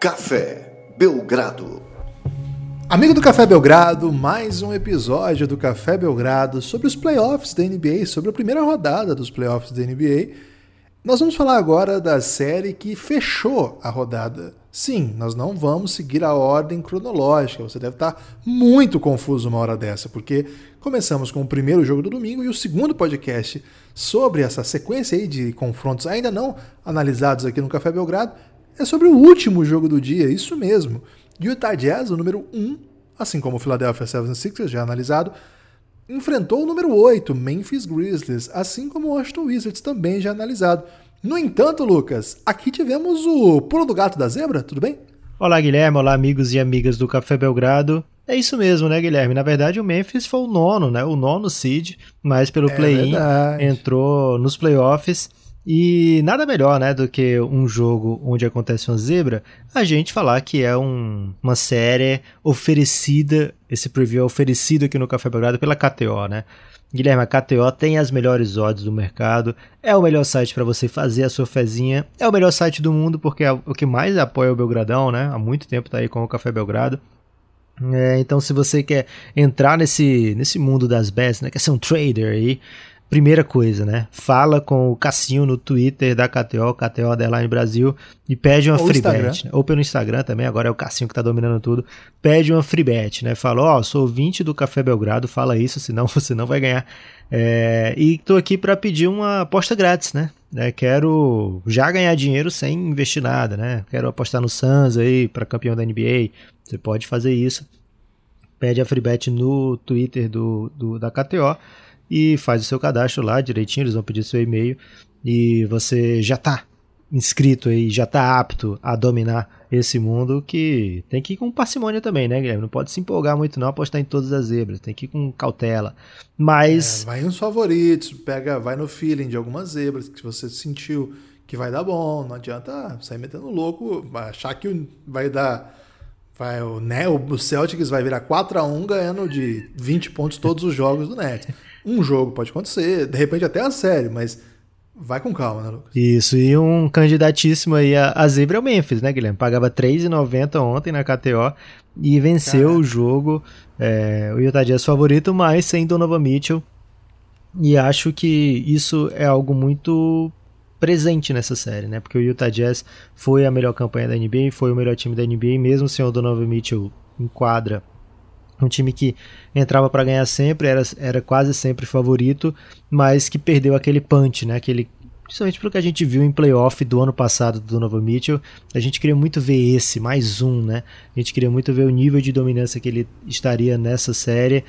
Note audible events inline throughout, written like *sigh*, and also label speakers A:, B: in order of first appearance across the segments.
A: Café Belgrado.
B: Amigo do Café Belgrado, mais um episódio do Café Belgrado sobre os playoffs da NBA, sobre a primeira rodada dos playoffs da NBA. Nós vamos falar agora da série que fechou a rodada. Sim, nós não vamos seguir a ordem cronológica. Você deve estar muito confuso uma hora dessa, porque começamos com o primeiro jogo do domingo e o segundo podcast sobre essa sequência aí de confrontos ainda não analisados aqui no Café Belgrado é sobre o último jogo do dia, isso mesmo. Utah Jazz, o número 1, assim como o Philadelphia 76ers, já analisado, enfrentou o número 8, Memphis Grizzlies, assim como o Washington Wizards, também já analisado. No entanto, Lucas, aqui tivemos o pulo do gato da zebra, tudo bem?
C: Olá, Guilherme. Olá, amigos e amigas do Café Belgrado. É isso mesmo, né, Guilherme? Na verdade, o Memphis foi o nono, né? O nono seed, mas pelo é play-in entrou nos playoffs. E nada melhor, né, do que um jogo onde acontece uma zebra, a gente falar que é um, uma série oferecida, esse preview é oferecido aqui no Café Belgrado pela KTO, né? Guilherme, a KTO tem as melhores odds do mercado, é o melhor site para você fazer a sua fezinha, é o melhor site do mundo porque é o que mais apoia o Belgradão, né? Há muito tempo tá aí com o Café Belgrado. É, então, se você quer entrar nesse, nesse mundo das bets, né? Quer ser um trader aí, Primeira coisa, né? Fala com o Cassinho no Twitter da KTO, KTO Underline Brasil, e pede uma ou free bet. Né? Ou pelo Instagram também, agora é o Cassinho que tá dominando tudo. Pede uma free bet, né? Fala, ó, oh, sou 20 do Café Belgrado, fala isso, senão *laughs* você não vai ganhar. É, e tô aqui para pedir uma aposta grátis, né? É, quero já ganhar dinheiro sem investir nada, né? Quero apostar no Suns aí para campeão da NBA. Você pode fazer isso. Pede a free bet no Twitter do, do da KTO e faz o seu cadastro lá direitinho, eles vão pedir seu e-mail e você já está inscrito aí, já está apto a dominar esse mundo que tem que ir com parcimônia também, né, Guilherme? Não pode se empolgar muito não, apostar em todas as zebras, tem que ir com cautela. Mas...
B: É, vai nos favoritos, pega, vai no feeling de algumas zebras que você sentiu que vai dar bom, não adianta sair metendo louco, achar que vai dar... Vai, o, né, o Celtics vai virar 4 a 1 ganhando de 20 pontos todos os jogos do Nets. Um jogo pode acontecer, de repente até a série, mas vai com calma, né, Lucas?
C: Isso, e um candidatíssimo aí a, a zebra é o Memphis, né, Guilherme? Pagava R$3,90 ontem na KTO e venceu Caraca. o jogo. É, o Utah Jazz favorito, mas sem Donovan Mitchell. E acho que isso é algo muito presente nessa série, né? Porque o Utah Jazz foi a melhor campanha da NBA, foi o melhor time da NBA, mesmo sem o Donovan Mitchell em quadra um time que entrava para ganhar sempre, era, era quase sempre favorito, mas que perdeu aquele punch, né? Aquele, principalmente pelo que a gente viu em playoff do ano passado do Donovan Mitchell, a gente queria muito ver esse, mais um, né? A gente queria muito ver o nível de dominância que ele estaria nessa série,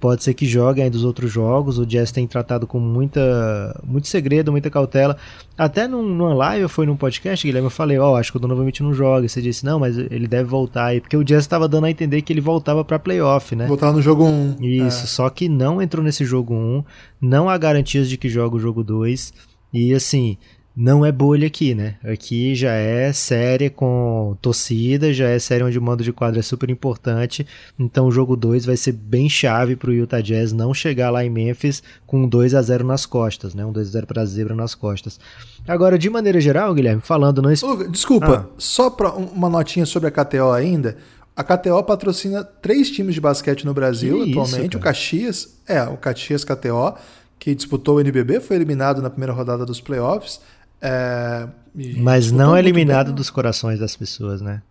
C: Pode ser que jogue ainda os outros jogos. O Jazz tem tratado com muita, muito segredo, muita cautela. Até num, numa live, foi num podcast, Guilherme, eu falei, ó, oh, acho que o Donovan Mitchell não joga. Você disse, não, mas ele deve voltar aí. Porque o Jazz estava dando a entender que ele voltava para playoff, né?
B: Voltava no jogo 1.
C: Isso, é. só que não entrou nesse jogo 1. Não há garantias de que joga o jogo 2. E assim, não é bolha aqui, né? Aqui já é série com torcida, já é série onde o mando de quadra é super importante. Então o jogo 2 vai ser bem chave para o Utah Jazz não chegar lá em Memphis com um 2 a 0 nas costas, né? Um 2 a 0 para a zebra nas costas. Agora, de maneira geral, Guilherme, falando não
B: Desculpa, ah. só para uma notinha sobre a KTO ainda. A KTO patrocina três times de basquete no Brasil que atualmente. Isso, o Caxias, é, o Caxias KTO, que disputou o NBB, foi eliminado na primeira rodada dos playoffs. É,
C: Mas não é eliminado bem, dos corações das pessoas, né?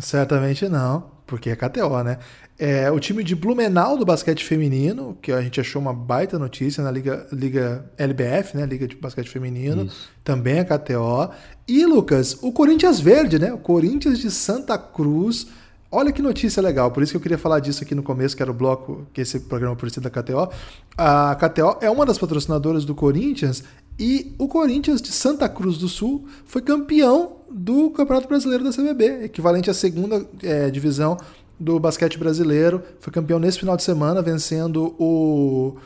B: Certamente não, porque é KTO, né? É, o time de Blumenau do basquete feminino, que a gente achou uma baita notícia na Liga, Liga LBF, né? Liga de Basquete Feminino, Isso. também é KTO. E, Lucas, o Corinthians Verde, né? O Corinthians de Santa Cruz. Olha que notícia legal, por isso que eu queria falar disso aqui no começo, que era o bloco, que esse programa por da KTO. A KTO é uma das patrocinadoras do Corinthians e o Corinthians de Santa Cruz do Sul foi campeão do Campeonato Brasileiro da CBB, equivalente à segunda é, divisão do basquete brasileiro. Foi campeão nesse final de semana, vencendo o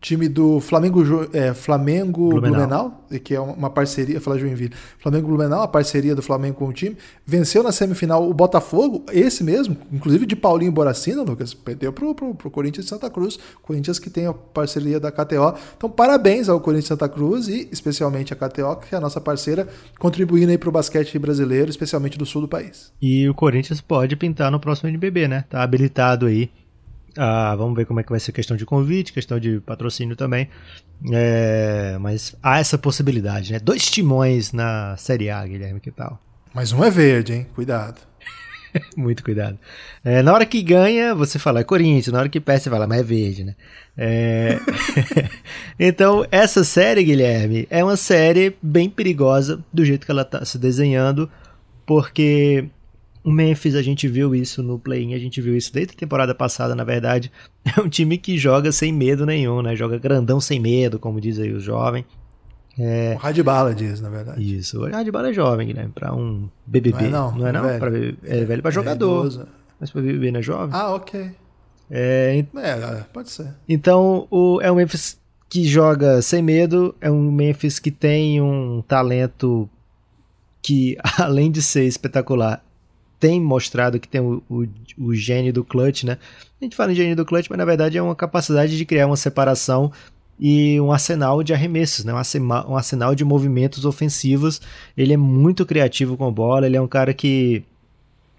B: time do Flamengo, é, Flamengo Blumenau. Blumenau, que é uma parceria, falar Joinville, Flamengo Blumenau, a parceria do Flamengo com o time, venceu na semifinal o Botafogo, esse mesmo, inclusive de Paulinho Boracina, Lucas, perdeu pro, pro, pro Corinthians de Santa Cruz, Corinthians que tem a parceria da KTO. Então, parabéns ao Corinthians de Santa Cruz e especialmente a KTO, que é a nossa parceira, contribuindo aí pro basquete brasileiro, especialmente do sul do país.
C: E o Corinthians pode pintar no próximo NBB, né? Tá habilitado aí ah, vamos ver como é que vai ser a questão de convite, questão de patrocínio também. É, mas há essa possibilidade, né? Dois timões na Série A, Guilherme, que tal?
B: Mas um é verde, hein? Cuidado. *laughs*
C: Muito cuidado. É, na hora que ganha, você fala é Corinthians, na hora que perde, você fala, mas é verde, né? É... *laughs* então, essa série, Guilherme, é uma série bem perigosa do jeito que ela está se desenhando, porque o Memphis, a gente viu isso no play-in, a gente viu isso desde a temporada passada, na verdade. *laughs* É um time que joga sem medo nenhum, né? Joga grandão sem medo, como diz aí o jovem.
B: É... O Radbala diz, na verdade.
C: Isso, o Radbala é jovem, Guilherme, pra um BBB. Não é não, não é não? Velho. Pra, é velho pra é jogador. Idoso. Mas pra BBB não é jovem?
B: Ah, ok.
C: É,
B: é, pode ser.
C: Então, o, é um Memphis que joga sem medo, é um Memphis que tem um talento que, *laughs* além de ser espetacular, tem mostrado que tem o, o, o, do clutch, né? A gente fala em gênio do clutch, mas na verdade é uma capacidade de criar uma separação e um arsenal de arremessos, né? um arsenal de movimentos ofensivos. Ele é muito criativo com a bola, ele é um cara que,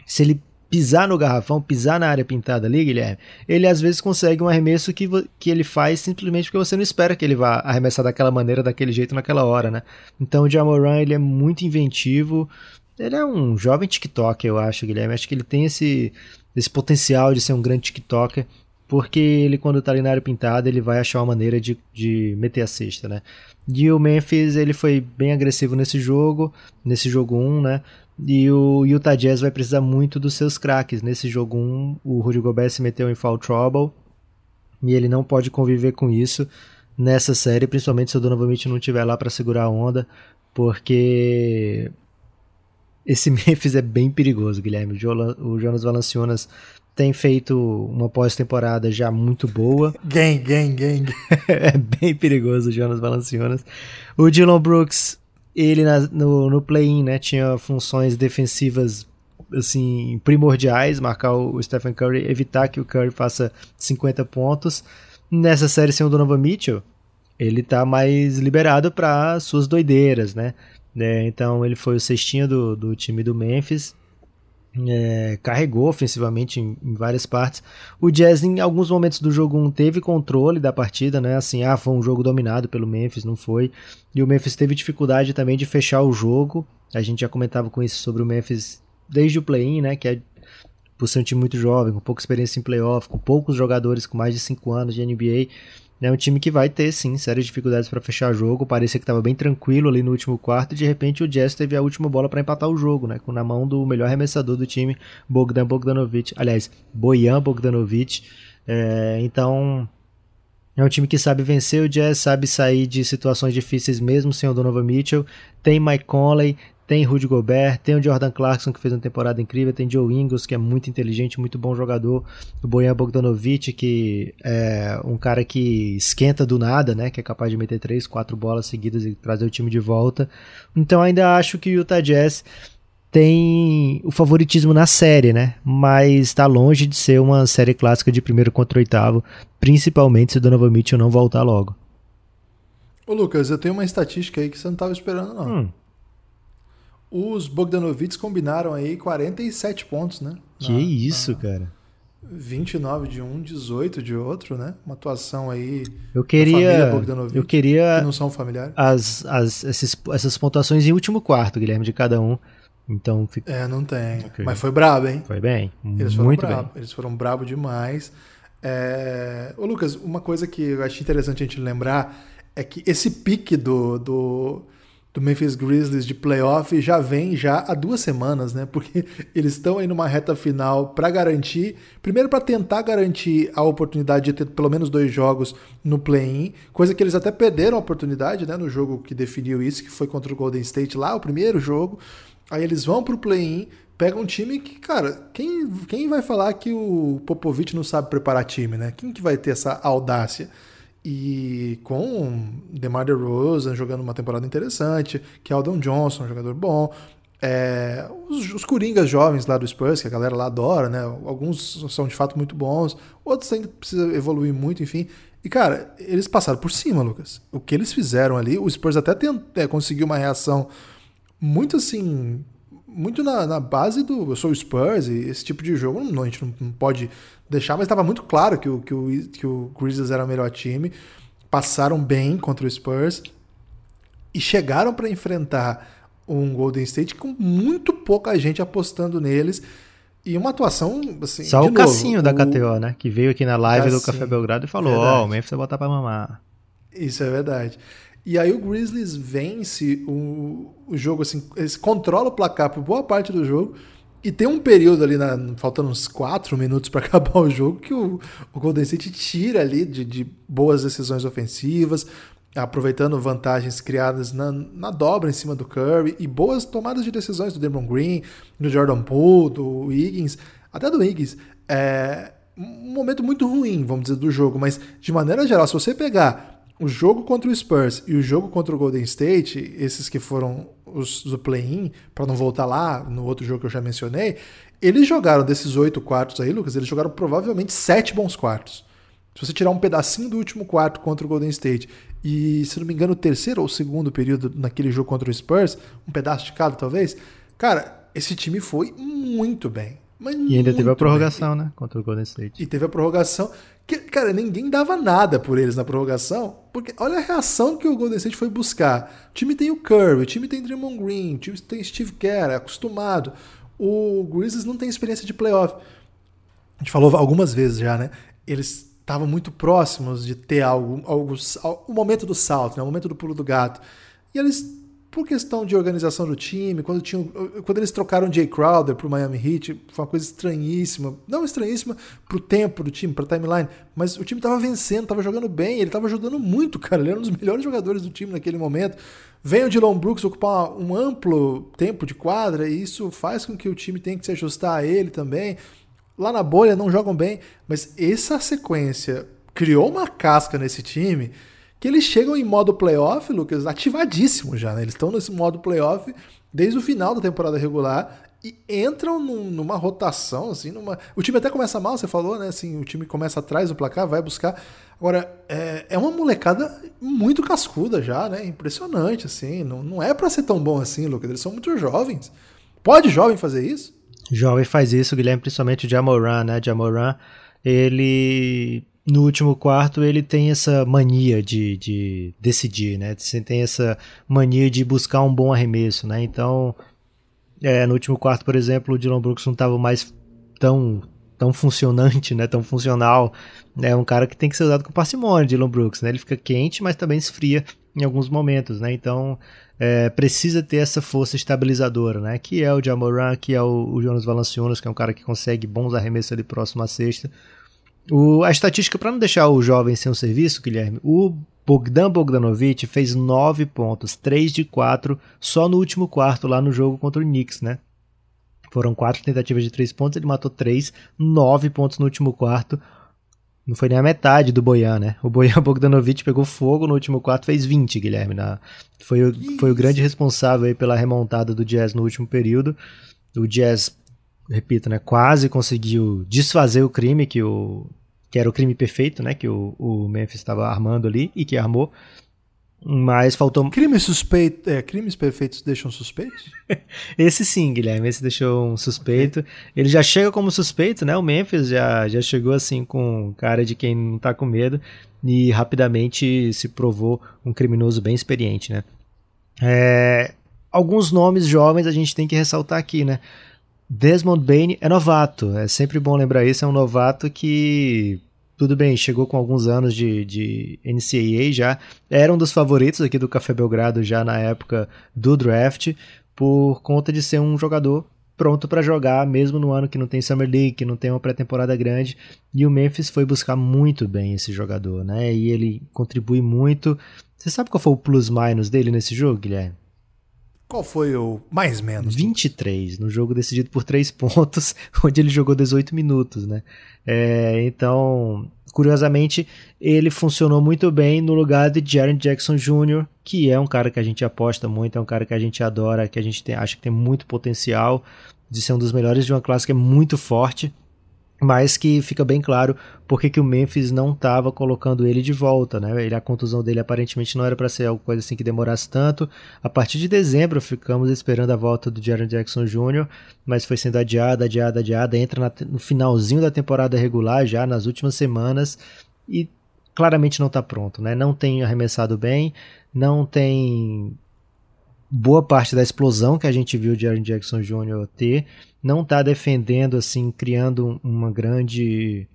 C: se ele pisar no garrafão, pisar na área pintada ali, Guilherme, ele às vezes consegue um arremesso que, que ele faz simplesmente porque você não espera que ele vá arremessar daquela maneira, daquele jeito, naquela hora, né? Então o Jamoran, ele é muito inventivo, ele é um jovem TikToker, eu acho, Guilherme. Acho que ele tem esse, esse potencial de ser um grande TikToker, porque ele, quando tá ali na área pintada, ele vai achar uma maneira de, de meter a cesta, né? E o Memphis, ele foi bem agressivo nesse jogo, nesse jogo 1, né? E o Utah Jazz vai precisar muito dos seus craques. Nesse jogo 1, o Rudy Gobert se meteu em foul trouble, e ele não pode conviver com isso nessa série, principalmente se o Donovan Mitchell não estiver lá para segurar a onda, porque esse *laughs* Memphis é bem perigoso, Guilherme. O Jonas Valanciunas tem feito uma pós-temporada já muito boa. *laughs*
B: Gang, gang, gang. *laughs*
C: é bem perigoso o Jonas Valanciunas. O Dylan Brooks, ele na, no, no play-in, né, tinha funções defensivas assim primordiais, marcar o Stephen Curry, evitar que o Curry faça 50 pontos. Nessa série sem o Donovan Mitchell, ele tá mais liberado para suas doideiras, né? É, então ele foi o cestinho do, do time do Memphis. É, carregou ofensivamente em, em, várias partes. O Jazz, em alguns momentos do jogo 1, teve controle da partida, né? Assim, ah, foi um jogo dominado pelo Memphis, não foi. E o Memphis teve dificuldade também de fechar o jogo. A gente já comentava com isso sobre o Memphis desde o play-in, né? Que é por ser um time muito jovem, com pouca experiência em playoff, com poucos jogadores com mais de 5 anos de NBA. É um time que vai ter, sim, sérias dificuldades para fechar jogo. Parecia que estava bem tranquilo ali no último quarto. E de repente o Jazz teve a última bola para empatar o jogo, né? Com na mão do melhor arremessador do time, Bogdan Bogdanovic. Aliás, Bojan Bogdanovic. É, então, é um time que sabe vencer o Jazz, sabe sair de situações difíceis mesmo sem o Donovan Mitchell. Tem Mike Conley, tem Rudy Gobert, tem o Jordan Clarkson que fez uma temporada incrível, tem Joe Ingles que é muito inteligente, muito bom jogador, o Bojan Bogdanovic que é um cara que esquenta do nada, né, que é capaz de meter três, quatro bolas seguidas e trazer o time de volta. Então ainda acho que o Utah Jazz tem o favoritismo na série, né? Mas está longe de ser uma série clássica de primeiro contra oitavo, principalmente se o Donovan Mitchell não voltar logo.
B: Ô Lucas, eu tenho uma estatística aí que você não estava esperando não. Hum. Os Bogdanovits combinaram aí 47 pontos, né?
C: Que na, isso, na... cara.
B: 29 de um, 18 de outro, né? Uma atuação aí.
C: Eu queria. Eu queria.
B: Que não são familiares.
C: As, as, esses, essas pontuações em último quarto, Guilherme, de cada um. Então fica...
B: É, não tem. Okay. Mas foi brabo, hein?
C: Foi bem.
B: Eles
C: foram muito
B: brabo.
C: bem.
B: Eles foram brabo demais. É... Ô, Lucas, uma coisa que eu acho interessante a gente lembrar é que esse pique do, do do Memphis Grizzlies de playoff já vem já há duas semanas, né? Porque *laughs* eles estão aí numa reta final para garantir, primeiro para tentar garantir a oportunidade de ter pelo menos dois jogos no play-in, coisa que eles até perderam a oportunidade, né? No jogo que definiu isso, que foi contra o Golden State lá, o primeiro jogo. Aí eles vão pro play-in, pegam um time que, cara, quem, quem vai falar que o Popovich não sabe preparar time, né? Quem que vai ter essa audácia? E com DeMar DeRozan jogando uma temporada interessante, Keldon Johnson, um jogador bom, é, os, os Coringas jovens lá do Spurs, que a galera lá adora, né? Alguns são de fato muito bons, outros ainda precisam evoluir muito, enfim. E, cara, eles passaram por cima, Lucas. O que eles fizeram ali, o Spurs até tent, é, conseguiu uma reação muito assim. Muito na, na, base do. Eu sou o Spurs e esse tipo de jogo não, a gente não, não pode deixar, mas estava muito claro que o, que, o, que o Grizzlies era o melhor time. Passaram bem contra o Spurs e chegaram para enfrentar um Golden State com muito pouca gente apostando neles. E uma atuação, assim.
C: Só o novo, Cassinho da KTO, né? Que veio aqui na live Cassinho, do Café Belgrado e falou: Ó, oh, o Memphis vai botar pra mamar.
B: Isso é verdade. E aí o Grizzlies vence o, o jogo, assim, eles controlam o placar por boa parte do jogo. E tem um período ali, na, faltando uns 4 minutos para *laughs* acabar o jogo, que o, o Golden State tira ali de, de boas decisões ofensivas, aproveitando vantagens criadas na, na, dobra em cima do Curry e boas tomadas de decisões do Demon Green, do Jordan Poole, do Higgins, até do Higgins. É um momento muito ruim, vamos dizer, do jogo, mas de maneira geral, se você pegar o jogo contra o Spurs e o jogo contra o Golden State, esses que foram os do play-in, para não voltar lá no outro jogo que eu já mencionei, eles jogaram desses oito quartos aí, Lucas, eles jogaram provavelmente sete bons quartos. Se você tirar um pedacinho do último quarto contra o Golden State e, se não me engano, o terceiro ou segundo período naquele jogo contra o Spurs, um pedaço de cada talvez, cara, esse time foi muito bem.
C: e ainda teve a prorrogação, bem. né? Contra o Golden State.
B: E teve a prorrogação. Que, cara, ninguém dava nada por eles na prorrogação, porque olha a reação que o Golden State foi buscar. O time tem o Curry, o time tem Draymond Green, o time tem Steve Kerr, é acostumado. O Grizzlies não tem experiência de playoff. A gente falou algumas vezes já, né? Eles estavam muito próximos de ter algo, algo, o momento do salto, né, o momento do pulo do gato. E eles, por questão de organização do time, quando, tinham, quando eles trocaram Jay Crowder para o Miami Heat, foi uma coisa estranhíssima. Não estranhíssima para o tempo do time, para a timeline, mas o time estava vencendo, estava jogando bem, ele estava ajudando muito, cara. Ele era um dos melhores jogadores do time naquele momento. Vem o Dylan Brooks ocupar um amplo tempo de quadra e isso faz com que o time tenha que se ajustar a ele também lá na bolha não jogam bem, mas essa sequência criou uma casca nesse time que eles chegam em modo playoff, Lucas, ativadíssimo já, né? Eles estão nesse modo playoff desde o final da temporada regular e entram num, numa rotação, assim, numa... O time até começa mal, você falou, né? Assim, o time começa atrás do placar, vai buscar. Agora, é, é uma molecada muito cascuda já, né? Impressionante, assim. Não, não é para ser tão bom assim, Lucas. Eles são muito jovens. Pode jovem fazer isso?
C: Jovem faz isso, Guilherme, principalmente o Jamoran, né? Jamoran, ele no último quarto ele tem essa mania de, de decidir, né? Você tem essa mania de buscar um bom arremesso, né? Então, é, no último quarto, por exemplo, o Dylan Brooks não estava mais tão tão funcionante, né? Tão funcional. É um cara que tem que ser usado com parcimônia, Dylan Brooks, né? Ele fica quente, mas também esfria em alguns momentos, né? Então, é, precisa ter essa força estabilizadora, né? Que é o Jamoran, que é o, o Jonas Valanciunas, que é um cara que consegue bons arremessos ali próximo à sexta. O, a estatística, para não deixar o jovem sem um serviço, Guilherme, o Bogdan Bogdanovic fez 9 pontos, 3 de 4, só no último quarto, lá no jogo contra o Knicks, né? Foram quatro tentativas de 3 pontos, ele matou 3, 9 pontos no último quarto. Não foi nem a metade do Boyan, né? O Boyan *laughs* Bogdanovic pegou fogo no último quarto, fez 20, Guilherme. Na, foi, o, foi o grande responsável aí pela remontada do Jazz no último período. O Jazz, repito, né, quase conseguiu desfazer o crime que o que era o crime perfeito, né, que o, o Memphis estava armando ali e que armou. Mas faltou.
B: Crimes suspeitos. É, crimes perfeitos deixam suspeitos? *laughs*
C: esse sim, Guilherme. Esse deixou um suspeito. Okay. Ele já chega como suspeito, né? O Memphis já, já chegou assim com cara de quem não tá com medo. E rapidamente se provou um criminoso bem experiente, né? É, alguns nomes jovens a gente tem que ressaltar aqui, né? Desmond Bain é novato. É sempre bom lembrar isso. É um novato que tudo bem, chegou com alguns anos de, de NCAA já, era um dos favoritos aqui do Café Belgrado já na época do draft, por conta de ser um jogador pronto para jogar, mesmo no ano que não tem Summer League, que não tem uma pré-temporada grande. E o Memphis foi buscar muito bem esse jogador, né? E ele contribui muito. Você sabe qual foi o plus-minus dele nesse jogo, Guilherme?
B: Qual foi o mais menos?
C: 23, no jogo decidido por 3 pontos, *laughs* onde ele jogou 18 minutos, né? É, então, curiosamente, ele funcionou muito bem no lugar de Jaren Jackson Jr., que é um cara que a gente aposta muito, é um cara que a gente adora, que a gente tem, acha que tem muito potencial de ser um dos melhores de uma classe que é muito forte mas que fica bem claro porque que o Memphis não estava colocando ele de volta, né? Ele, a contusão dele aparentemente não era para ser alguma coisa assim que demorasse tanto. A partir de dezembro ficamos esperando a volta do Jaron Jackson Jr., mas foi sendo adiada, adiada, adiada. Entra na, no finalzinho da temporada regular já nas últimas semanas e claramente não está pronto, né? Não tem arremessado bem, não tem boa parte da explosão que a gente viu de Aaron Jackson Jr. ter, não está defendendo, assim, criando uma grande.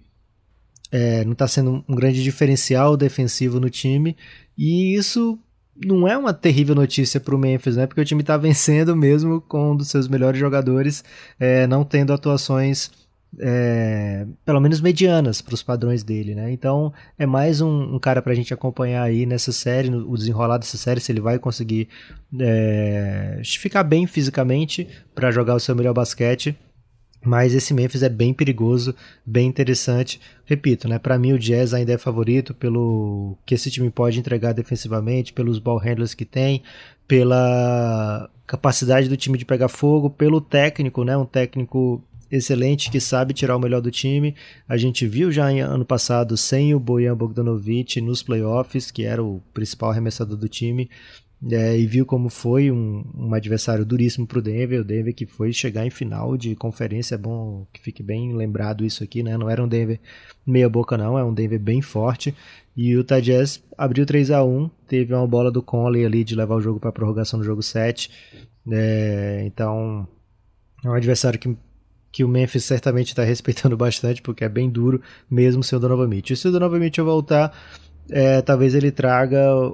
C: É, não está sendo um grande diferencial defensivo no time, e isso não é uma terrível notícia para o Memphis, né? Porque o time está vencendo mesmo com um dos seus melhores jogadores, é, não tendo atuações é, pelo menos medianas para os padrões dele, né? Então é mais um, um cara para a gente acompanhar aí nessa série, no, o desenrolar dessa série, se ele vai conseguir é, ficar bem fisicamente para jogar o seu melhor basquete. Mas esse Memphis é bem perigoso, bem interessante. Repito, né? Para mim o Jazz ainda é favorito pelo que esse time pode entregar defensivamente, pelos ball handlers que tem, pela capacidade do time de pegar fogo, pelo técnico, né? Um técnico excelente que sabe tirar o melhor do time. A gente viu já em ano passado sem o Bojan Bogdanovic nos playoffs, que era o principal arremessador do time. É, e viu como foi um, um adversário duríssimo para o Denver. O Denver que foi chegar em final de conferência. É bom que fique bem lembrado isso aqui, né? Não era um Denver meia boca, não. É um Denver bem forte. E o Utah Jazz abriu 3 a 1 Teve uma bola do Conley ali de levar o jogo para prorrogação no jogo 7. É, então, é um adversário que que o Memphis certamente está respeitando *laughs* bastante, porque é bem duro, mesmo sem o Donovan Mitchell. Se o Donovan Mitchell voltar, é, talvez ele traga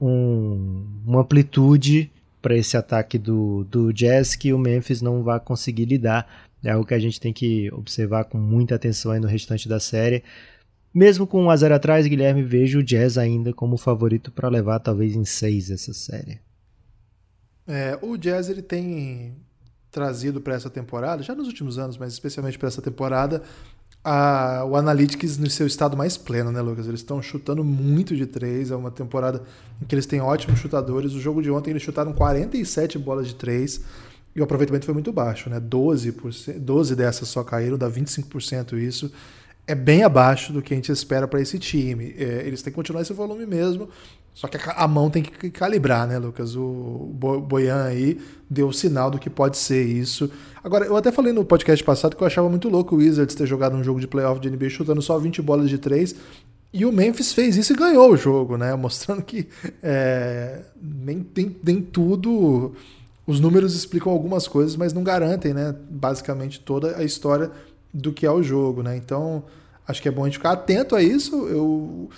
C: um, uma amplitude para esse ataque do, do Jazz que o Memphis não vai conseguir lidar. É algo que a gente tem que observar com muita atenção aí no restante da série. Mesmo com 1 a 0 atrás, Guilherme, vejo o Jazz ainda como favorito para levar talvez em 6 essa série.
B: É, o Jazz ele tem trazido para essa temporada, já nos últimos anos, mas especialmente para essa temporada, a, o Analytics no seu estado mais pleno, né, Lucas? Eles estão chutando muito de três, é uma temporada em que eles têm ótimos chutadores. O jogo de ontem eles chutaram 47 bolas de três e o aproveitamento foi muito baixo, né? 12%, 12 dessas só caíram, dá 25% isso. É bem abaixo do que a gente espera para esse time. É, eles têm que continuar esse volume mesmo. Só que a mão tem que calibrar, né, Lucas? O Boyan aí deu o sinal do que pode ser isso. Agora, eu até falei no podcast passado que eu achava muito louco o Wizards ter jogado um jogo de playoff de NBA chutando só 20 bolas de 3. E o Memphis fez isso e ganhou o jogo, né? *laughs* Mostrando que é, nem, nem, nem tudo. Os números explicam algumas coisas, mas não garantem, né? Basicamente toda a história do que é o jogo, né? Então, acho que é bom a gente ficar atento a isso. Eu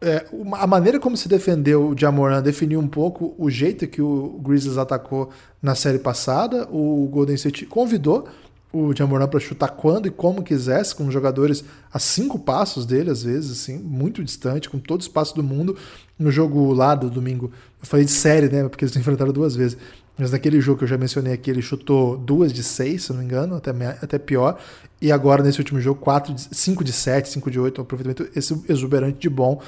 B: é, a maneira como se defendeu o Jamoran definiu um pouco o jeito que o Grizzlies atacou na série passada. O Golden State convidou o Jamoran para chutar quando e como quisesse, com jogadores a cinco passos dele, às vezes, assim, muito distante, com todo o espaço do mundo. No jogo lá do domingo, eu falei de série, né? Porque eles *laughs* enfrentaram duas vezes. Mas naquele jogo que eu já mencionei aqui, ele chutou duas de seis, se não me engano, até, até pior. E agora, nesse último jogo, quatro de, cinco de sete, cinco de oito, um aproveitamento exuberante de bom.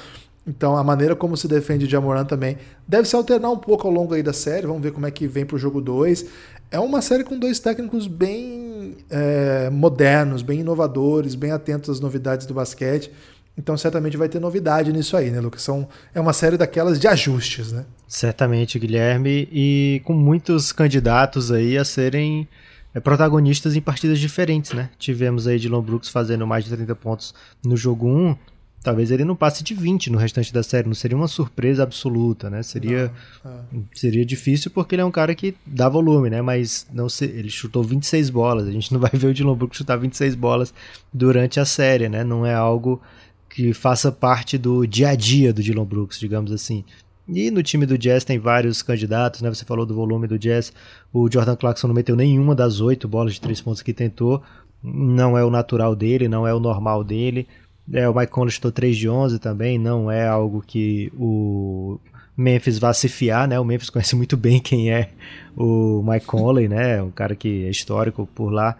B: Então, a maneira como se defende de Jamoran também deve se alternar um pouco ao longo aí da série. Vamos ver como é que vem para o jogo 2. É uma série com dois técnicos bem é, modernos, bem inovadores, bem atentos às novidades do basquete. Então, certamente vai ter novidade nisso aí, né, Lucas? São, é uma série daquelas de ajustes, né?
C: Certamente, Guilherme, e com muitos candidatos aí a serem é, protagonistas em partidas diferentes, né? Tivemos aí Dylan Brooks fazendo mais de 30 pontos no jogo 1, talvez ele não passe de 20 no restante da série, não seria uma surpresa absoluta, né? Seria, não, é. seria difícil porque ele é um cara que dá volume, né? Mas não se, ele chutou 26 bolas, a gente não *laughs* vai ver o Dylan Brooks chutar 26 bolas durante a série, né? Não é algo que faça parte do dia a dia do Dylan Brooks, digamos assim. E no time do Jazz tem vários candidatos, né? Você falou do volume do Jazz. O Jordan Clarkson não meteu nenhuma das oito bolas de três pontos que tentou. Não é o natural dele, não é o normal dele. É, o Mike Conley chutou 3 de 11 também, não é algo que o Memphis vá se fiar, né? O Memphis *laughs* conhece muito bem quem é o Mike Conley, né? Um cara que é histórico por lá.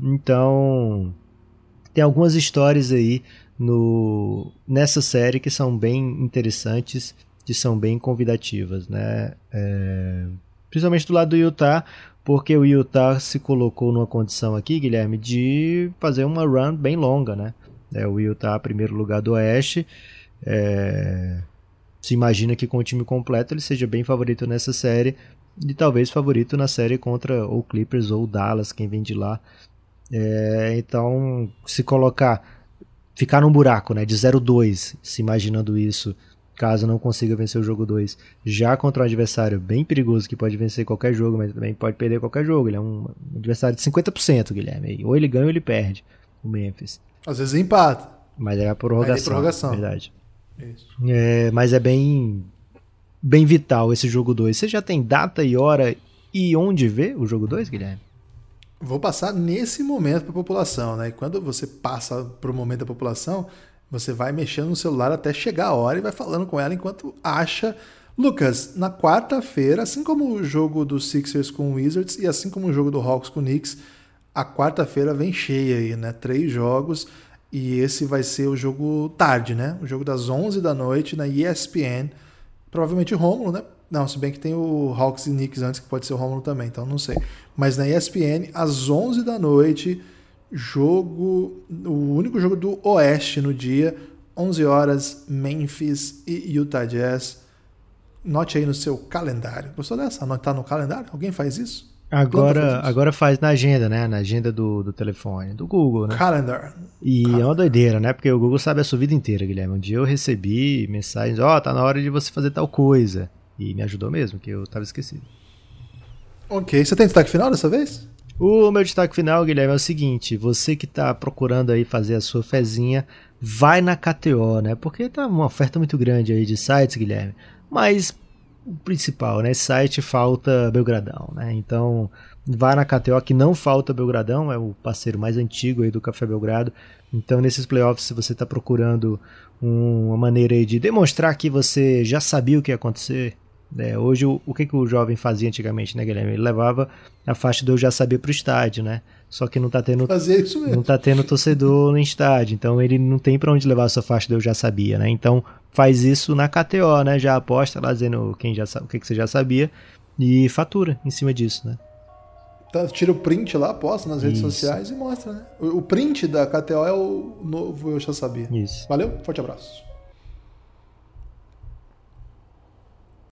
C: Então, tem algumas histórias aí no, nessa série que são bem interessantes, que são bem convidativas, né? É, principalmente do lado do Utah, porque o Utah se colocou numa condição aqui, Guilherme, de fazer uma run bem longa, né? É, o Utah, primeiro lugar do Oeste, é, se imagina que com o time completo ele seja bem favorito nessa série e talvez favorito na série contra ou Clippers ou Dallas, quem vem de lá. É, então, se colocar, ficar num buraco né, de 0-2, se imaginando isso, caso não consiga vencer o jogo 2, já contra um adversário bem perigoso que pode vencer qualquer jogo, mas também pode perder qualquer jogo. Ele é um adversário de 50%, Guilherme. Ou ele ganha ou ele perde, o Memphis.
B: Às vezes empata.
C: Mas é a prorrogação. É prorrogação. Verdade. É, mas é bem, bem vital esse jogo 2. Você já tem data e hora e onde ver o jogo 2, Guilherme?
B: Vou passar nesse momento para a população, né? E quando você passa para o momento da população, você vai mexendo no celular até chegar a hora e vai falando com ela enquanto acha. Lucas, na quarta-feira, assim como o jogo do Sixers com o Wizards e assim como o jogo do Hawks com o Knicks, a quarta-feira vem cheia aí, né? Três jogos. E esse vai ser o jogo tarde, né? O jogo das 11 da noite na ESPN. Provavelmente Rômulo, né? Não, se bem que tem o Hawks e Knicks antes, que pode ser o Rômulo também, então não sei. Mas na ESPN, às 11 da noite, jogo. O único jogo do Oeste no dia. 11 horas, Memphis e Utah Jazz. Note aí no seu calendário. Gostou dessa? Anotar no calendário? Alguém faz isso?
C: Agora, agora faz na agenda, né? Na agenda do, do telefone, do Google, né?
B: Calendar.
C: E Calendar. é uma doideira, né? Porque o Google sabe a sua vida inteira, Guilherme. Um dia eu recebi mensagens, ó, oh, tá na hora de você fazer tal coisa. E me ajudou mesmo, que eu tava esquecido.
B: Ok, você tem destaque final dessa vez?
C: O meu destaque final, Guilherme, é o seguinte: você que tá procurando aí fazer a sua fezinha, vai na KTO, né? Porque tá uma oferta muito grande aí de sites, Guilherme. Mas o principal, né? Site falta Belgradão, né? Então, vá na KTO que não falta Belgradão, é o parceiro mais antigo aí do Café Belgrado. Então, nesses playoffs, se você está procurando uma maneira de demonstrar que você já sabia o que ia acontecer, é, hoje, o, o que, que o jovem fazia antigamente, né, Guilherme? Ele levava a faixa do Eu Já Sabia pro estádio, né? Só que não tá tendo.
B: Fazia isso mesmo.
C: Não tá tendo torcedor no estádio. Então ele não tem para onde levar a sua faixa Eu Já Sabia, né? Então faz isso na KTO, né? Já aposta lá dizendo quem já, o que, que você já sabia e fatura em cima disso, né?
B: Tá, tira o print lá, posta nas redes Isso. sociais e mostra, né? O, o print da KTO é o novo Eu Já Sabia.
C: Isso.
B: Valeu, forte abraço.